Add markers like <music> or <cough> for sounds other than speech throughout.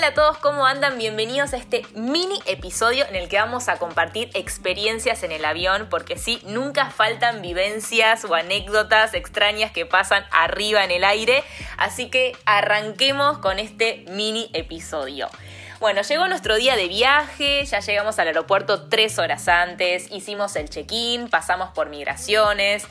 Hola a todos, ¿cómo andan? Bienvenidos a este mini episodio en el que vamos a compartir experiencias en el avión, porque sí, nunca faltan vivencias o anécdotas extrañas que pasan arriba en el aire, así que arranquemos con este mini episodio. Bueno, llegó nuestro día de viaje, ya llegamos al aeropuerto tres horas antes, hicimos el check-in, pasamos por migraciones,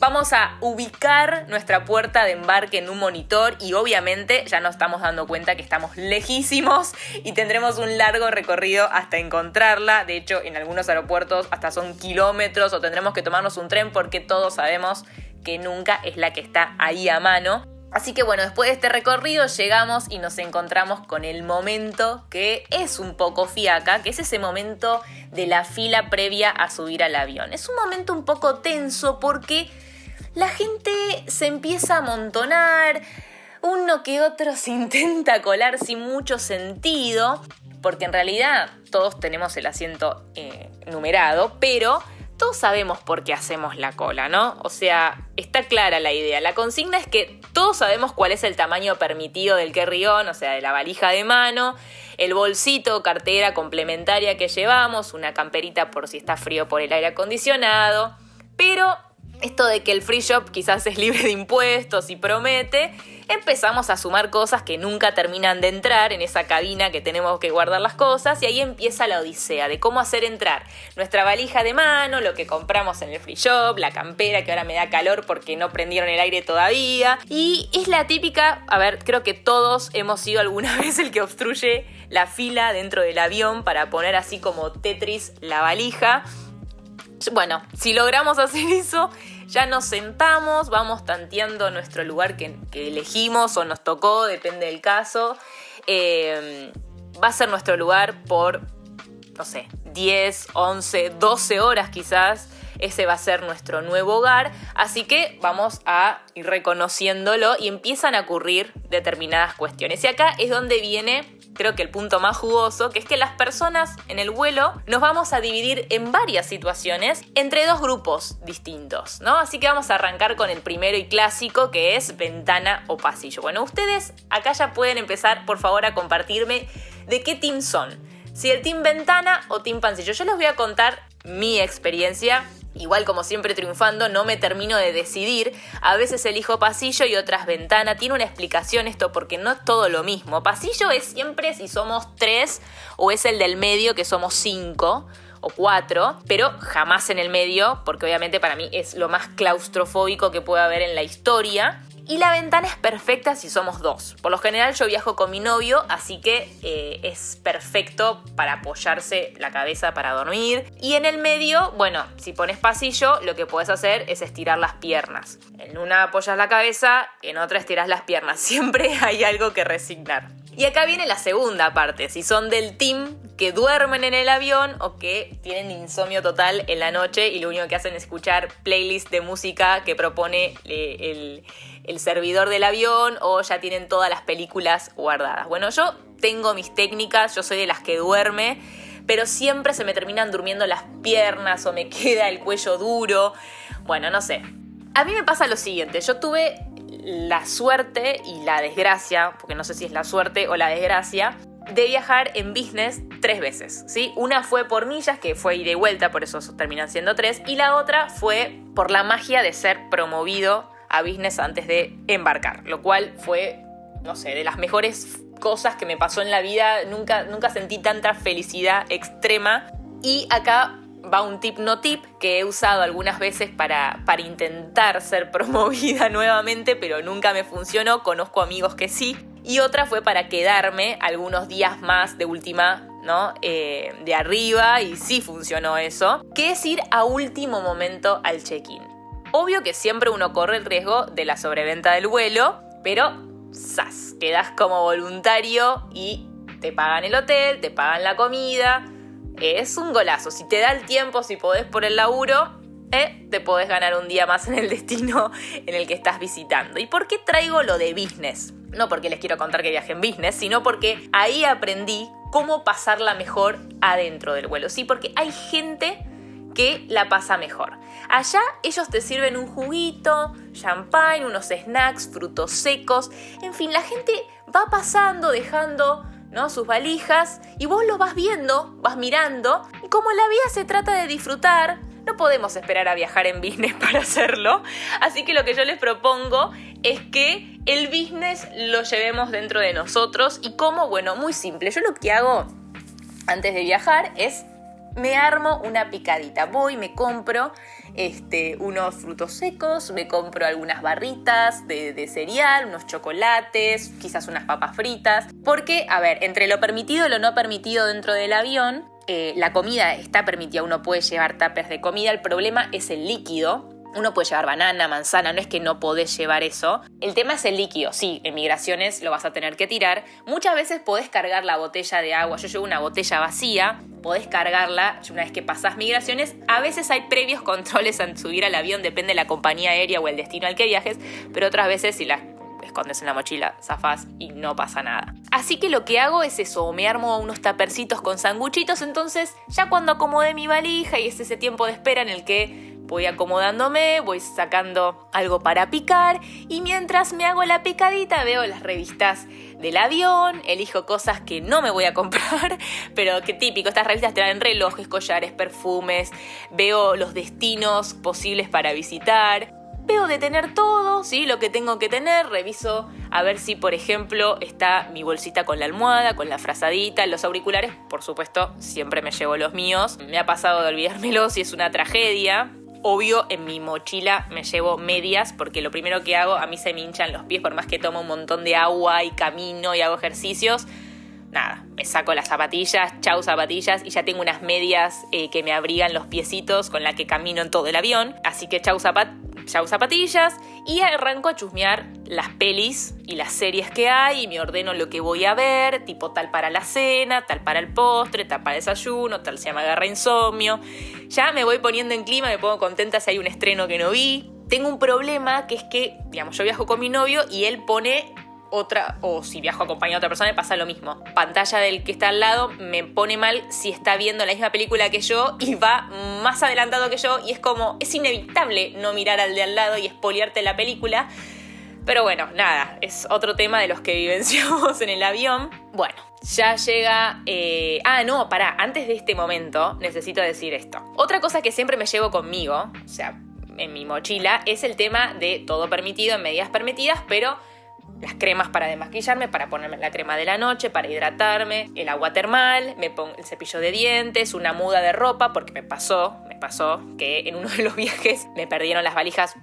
Vamos a ubicar nuestra puerta de embarque en un monitor y obviamente ya nos estamos dando cuenta que estamos lejísimos y tendremos un largo recorrido hasta encontrarla. De hecho, en algunos aeropuertos hasta son kilómetros o tendremos que tomarnos un tren porque todos sabemos que nunca es la que está ahí a mano. Así que bueno, después de este recorrido llegamos y nos encontramos con el momento que es un poco fiaca, que es ese momento de la fila previa a subir al avión. Es un momento un poco tenso porque la gente se empieza a amontonar, uno que otro <laughs> se intenta colar sin mucho sentido, porque en realidad todos tenemos el asiento eh, numerado, pero todos sabemos por qué hacemos la cola, ¿no? O sea, está clara la idea. La consigna es que todos sabemos cuál es el tamaño permitido del carry-on, o sea, de la valija de mano, el bolsito, cartera complementaria que llevamos, una camperita por si está frío por el aire acondicionado, pero esto de que el free shop quizás es libre de impuestos y promete, empezamos a sumar cosas que nunca terminan de entrar en esa cabina que tenemos que guardar las cosas y ahí empieza la odisea de cómo hacer entrar nuestra valija de mano, lo que compramos en el free shop, la campera que ahora me da calor porque no prendieron el aire todavía y es la típica, a ver, creo que todos hemos sido alguna <laughs> vez el que obstruye la fila dentro del avión para poner así como Tetris la valija. Bueno, si logramos hacer <laughs> eso, ya nos sentamos, vamos tanteando nuestro lugar que, elegimos o nos tocó, depende del caso. Em, va a ser nuestro lugar por, no sé, 10, 11, 12 horas quizás. Ese va a ser nuestro nuevo hogar. Así que vamos a ir reconociéndolo y empiezan a ocurrir determinadas cuestiones. Y acá es donde viene creo que el punto más jugoso, que es que las personas en el vuelo nos vamos a dividir en varias situaciones entre dos grupos distintos, ¿no? Así que vamos a arrancar con el primero y clásico, que es ventana o pasillo. Bueno, ustedes acá ya pueden empezar, por favor, a compartirme de qué team son. Si el team ventana o team pasillo. Yo les voy a contar mi experiencia Igual como siempre triunfando, no me termino de decidir. A veces elijo pasillo y otras ventana. Tiene una explicación esto porque no es todo lo mismo. Pasillo es siempre si somos tres o es el del medio que somos cinco o cuatro, pero jamás en el medio, porque obviamente para mí es lo más claustrofóbico que puede haber en la historia. Y la ventana es perfecta si somos dos. Por lo general yo viajo con mi novio, así que eh, es perfecto para apoyarse la cabeza para dormir. Y en el medio, bueno, si pones pasillo, lo que puedes hacer es estirar las piernas. En una apoyas la cabeza, en otra estiras las piernas. <laughs> Siempre hay algo que resignar. Y acá viene la segunda parte, si son del team que duermen en el avión o que tienen insomnio total en la noche y lo único que hacen es escuchar playlists de música que propone eh, el, el servidor del avión o ya tienen todas las películas guardadas. Bueno, yo tengo mis técnicas, yo soy de las que duerme, pero siempre se me terminan durmiendo las piernas o me <laughs> queda el cuello duro. Bueno, no sé. A mí me pasa lo siguiente, yo tuve la suerte y la desgracia, porque no sé si es la suerte o la desgracia, de viajar en business tres veces, ¿sí? Una fue por millas, que fue ida y vuelta, por eso terminan siendo tres, y la otra fue por la magia de ser promovido a business antes de embarcar, lo cual fue, no sé, de las mejores cosas que me pasó en la vida, nunca, nunca sentí tanta felicidad extrema. Y acá va un tip no tip que he usado algunas veces para, para intentar ser <laughs> promovida nuevamente, pero nunca me funcionó, conozco amigos que sí. Y otra fue para quedarme algunos días más de última ¿no? Eh, de arriba y sí funcionó eso, que es ir a último momento al check-in. Obvio que siempre uno corre el riesgo de la sobreventa del vuelo, pero ¡zas! Quedas como voluntario y te pagan el hotel, te pagan la comida. Es un golazo. Si te da el tiempo, si podés por el laburo, eh, te podés ganar un día más en el destino <laughs> en el que estás visitando. ¿Y por qué traigo lo de business? No porque les quiero contar que viaje en business, sino porque ahí aprendí cómo pasarla mejor adentro del vuelo. Sí, porque hay gente que la pasa mejor. Allá ellos te sirven un juguito, champagne, unos snacks, frutos secos, en fin, la gente va pasando dejando ¿no? Sus valijas y vos lo vas viendo, vas mirando y como la vida se trata de disfrutar, no podemos esperar a viajar en business <laughs> para hacerlo. Así que lo que yo les propongo es que el business lo llevemos dentro de nosotros y como, bueno, muy simple. Yo lo que hago antes de viajar es me armo una picadita. Voy, me compro este, unos frutos secos, me compro algunas barritas de, cereal, unos chocolates, quizás unas papas fritas. Porque, a ver, entre lo permitido y lo no permitido dentro del avión, eh, la comida está permitida, uno puede llevar tapes de comida, el problema es el líquido. Uno puede llevar banana, manzana, no es que no podés llevar eso. El tema es el líquido, sí, en migraciones lo vas a tener que tirar. Muchas veces podés cargar la botella de agua, yo llevo una botella vacía, podés cargarla una vez que pasás migraciones. A veces hay previos <laughs> controles al subir al avión, depende de la compañía aérea o el destino al que viajes, pero otras veces si las escondes en la mochila, zafás y no pasa nada. Así que lo que hago es eso, me armo unos tapercitos con sanguchitos, entonces ya cuando acomodé mi valija y es ese tiempo de espera en el que voy acomodándome, voy sacando algo para picar y mientras me hago la picadita veo las revistas del avión, elijo cosas que no me voy a comprar, <laughs> pero que típico, estas revistas traen relojes, collares, perfumes, veo los destinos posibles para visitar, veo de tener todo, ¿sí? Lo que tengo que tener, reviso a ver si, por ejemplo, está mi bolsita con la almohada, con la frazadita, los auriculares, por supuesto, siempre me llevo los míos. Me ha pasado de olvidármelos y es una tragedia. Obvio, en mi mochila me llevo medias porque lo primero que hago, a mí se me hinchan los pies por más que tomo un montón de agua y camino y hago ejercicios. Nada, me saco las zapatillas, chau zapatillas y ya tengo unas medias eh, que me abrigan los piecitos con la que camino en todo el avión. Así que chau zapatillas chau zapatillas y arranco a chusmear las pelis y las series que hay y me ordeno lo que voy a ver, tipo tal para la cena, tal para el postre, tal para desayuno, tal se me agarra insomnio. Ya me voy poniendo en clima, me pongo contenta si hay un estreno que no vi. Tengo un problema que es que, digamos, yo viajo con mi novio y él pone otra, o si viajo acompañado a otra persona, me pasa lo mismo. Pantalla del que está al lado me pone mal si está viendo la misma película que yo y va más adelantado que yo y es como, es inevitable no mirar al de al lado y espoliarte la película. Pero bueno, nada, es otro tema de los que vivenciamos <laughs> en el avión. Bueno, ya llega... Eh, ah, no, pará, antes de este momento necesito decir esto. Otra cosa que siempre me llevo conmigo, o sea, en mi mochila, es el tema de todo permitido en medidas permitidas, pero las cremas para desmaquillarme, para ponerme la crema de la noche, para hidratarme, el agua termal, me pongo el cepillo de dientes, una muda de ropa, porque me pasó, me pasó que en uno de los <laughs> viajes me perdieron las valijas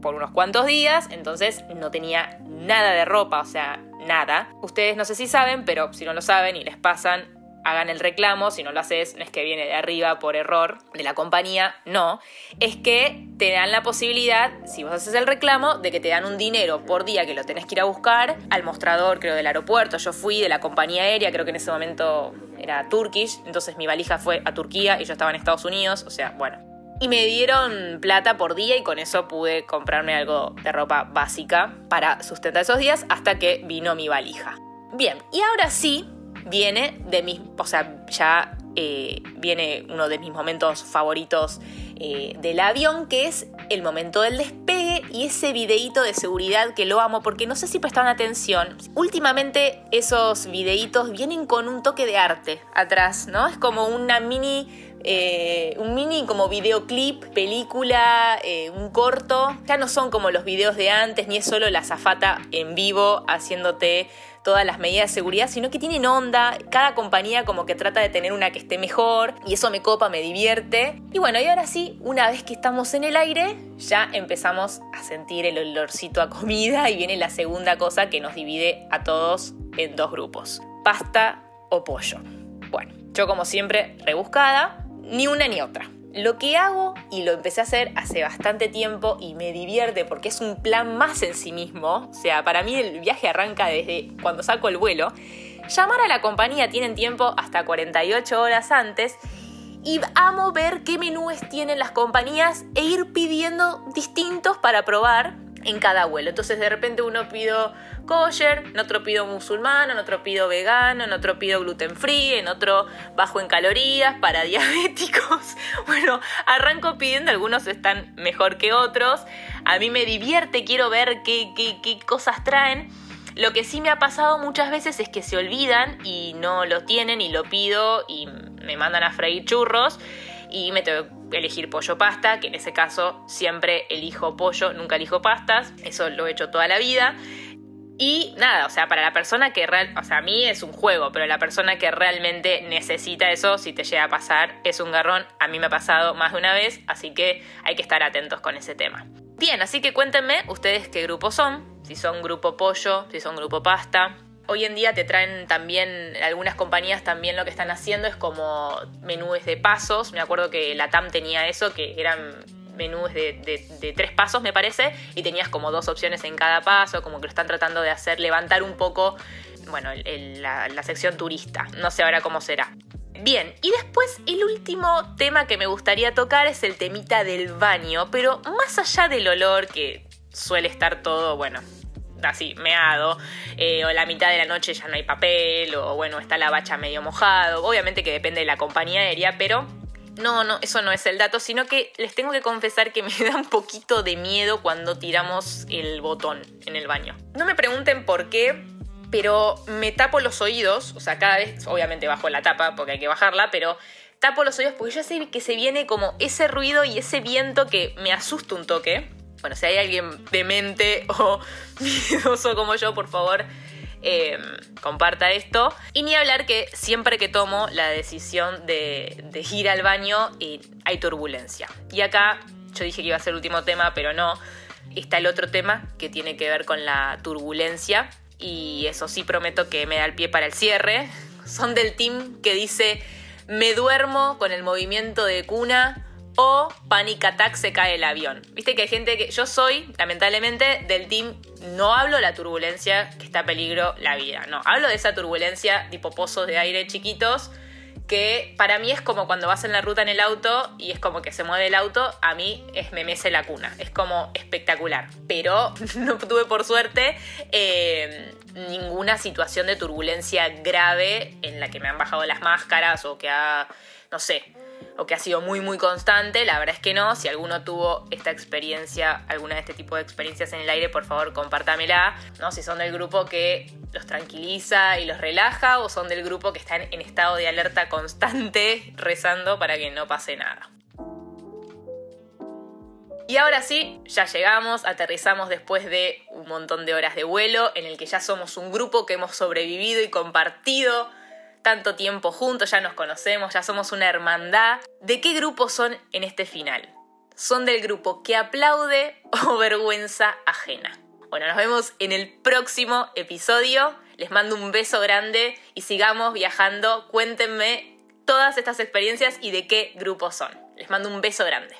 por unos cuantos días, entonces no tenía nada de ropa, o sea, nada. Ustedes no sé si saben, pero si no lo saben y les pasan, hagan el reclamo, si no lo haces, no es que viene de arriba por error de la compañía, no, es que te dan la posibilidad, si vos haces el reclamo, de que te dan un dinero por día que lo tenés que ir a buscar al mostrador, creo, del aeropuerto. Yo fui de la compañía aérea, creo que en ese momento era Turkish, entonces mi valija fue a Turquía y yo estaba en Estados Unidos, o sea, bueno. Y me dieron plata por día y con eso pude comprarme algo de ropa básica para sustentar esos días hasta que vino mi valija. Bien, y ahora sí, viene de mis, o sea, ya eh, viene uno de mis momentos favoritos eh, del avión, que es el momento del despegue y ese videíto de seguridad que lo amo, porque no sé si prestaron atención. Últimamente esos videitos vienen con un toque de arte atrás, ¿no? Es como una mini eh, un mini como videoclip, película, un corto. Ya no son como los videos de antes, ni es solo la zafata en vivo haciéndote todas las medidas de seguridad, sino que tienen onda, cada compañía como que trata de tener una que esté mejor y eso me copa, me divierte. Y bueno, y ahora sí, una vez que estamos en el aire, ya empezamos a sentir el olorcito a comida y viene la segunda cosa que nos divide a todos en dos grupos, pasta o pollo. Bueno, yo como siempre rebuscada, ni una ni otra. Lo que hago, y lo empecé a hacer hace bastante tiempo y me divierte porque es un plan más en sí mismo, o sea, para mí el viaje arranca desde cuando saco el vuelo, llamar a la compañía tienen tiempo hasta 48 horas antes y amo ver qué menúes tienen las compañías e ir pidiendo distintos para probar en cada vuelo. Entonces de repente uno pido kosher, en otro pido musulmán, en otro pido vegano, en otro pido gluten free, en otro bajo en calorías para <laughs> diabéticos. Bueno, arranco pidiendo, algunos están mejor que otros. A mí me divierte, quiero ver qué, qué, qué cosas traen. Lo que sí me ha pasado muchas veces es que se olvidan y no lo tienen y lo pido y me mandan a freír churros y me tengo elegir pollo pasta, que en ese caso siempre elijo pollo, nunca elijo pastas, eso lo he hecho toda la vida. Y nada, o sea, para la persona que real, o sea, a mí es un juego, pero la persona que realmente necesita eso, si te llega a pasar, es un garrón. A mí me ha pasado más de una vez, así que hay que estar atentos con ese tema. Bien, así que cuéntenme ustedes qué grupo son, si son grupo pollo, si son grupo pasta. Hoy en día te traen también, algunas compañías también lo que están haciendo es como menúes de pasos. Me acuerdo que la TAM tenía eso, que eran menús de, tres pasos, me parece, y tenías como dos opciones en cada paso, como que lo están tratando de hacer, levantar un poco, bueno, la, la sección turista. No sé ahora cómo será. Bien, y después el último tema que me gustaría tocar es el temita del baño, pero más allá del olor que suele estar todo, bueno, así, meado, eh, o la mitad de la noche ya no hay papel, o bueno, está la bacha medio mojado, obviamente que depende de la compañía aérea, pero no, no, eso no es el dato, sino que les tengo que confesar que <laughs> me da un poquito de miedo cuando tiramos el botón en el baño. No me pregunten por qué, pero me tapo los oídos, o sea, cada vez, obviamente bajo la tapa porque hay que bajarla, pero tapo los oídos porque yo sé que se viene como ese ruido y ese viento que me asusta un toque. Bueno, si hay alguien demente <laughs> o miedoso como yo, por favor, Em, comparta esto. Y ni hablar que siempre que tomo la decisión de, ir al baño y hay turbulencia. Y acá yo dije que iba a ser el último tema, pero no. Está el otro tema que tiene que ver con la turbulencia. Y eso sí prometo que me da el pie para el cierre. Son del team que dice, me duermo con el movimiento de cuna o panic attack se cae el avión. Viste que hay gente que. Yo soy, lamentablemente, del team. No hablo de la turbulencia que está a peligro la vida. No, hablo de esa turbulencia tipo pozos de aire chiquitos. Que para mí es como cuando vas en la ruta en el auto y es como que se mueve el auto, a mí es me mece la cuna. Es como espectacular. Pero <laughs> no tuve por suerte eh, ninguna situación de turbulencia grave en la que me han bajado las máscaras o que ha, no sé, o que ha sido muy muy constante, la verdad es que no. Si alguno tuvo esta experiencia, alguna de este tipo de experiencias en el aire, por favor compártamela, ¿no? Si son del grupo que los tranquiliza y los relaja o son del grupo que están en estado de alerta constante <laughs> rezando para que no pase nada. Y ahora sí, ya llegamos, aterrizamos después de un montón de horas de vuelo en el que ya somos un grupo que hemos sobrevivido y compartido tanto tiempo juntos, ya nos conocemos, ya somos una hermandad. ¿De qué grupo son en este final? ¿Son del grupo que aplaude <laughs> o vergüenza ajena? Bueno, nos vemos en el próximo episodio. Les mando un beso grande y sigamos viajando. Cuéntenme todas estas experiencias y de qué grupo son. Les mando un beso grande.